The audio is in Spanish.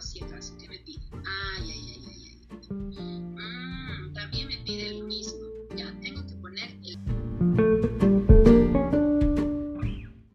100%,